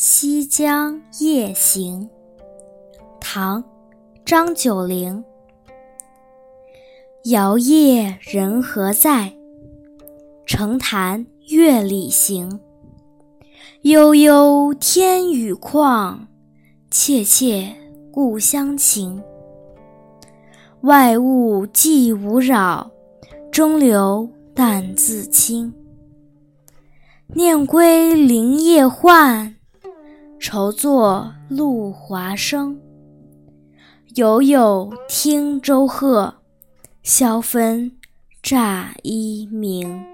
西江夜行》唐·张九龄。摇曳人何在？澄潭月里行。悠悠天宇旷，切切故乡情。外物既无扰，中流淡自清。念归林叶换，愁作露华生。犹有汀洲鹤，萧分乍一鸣。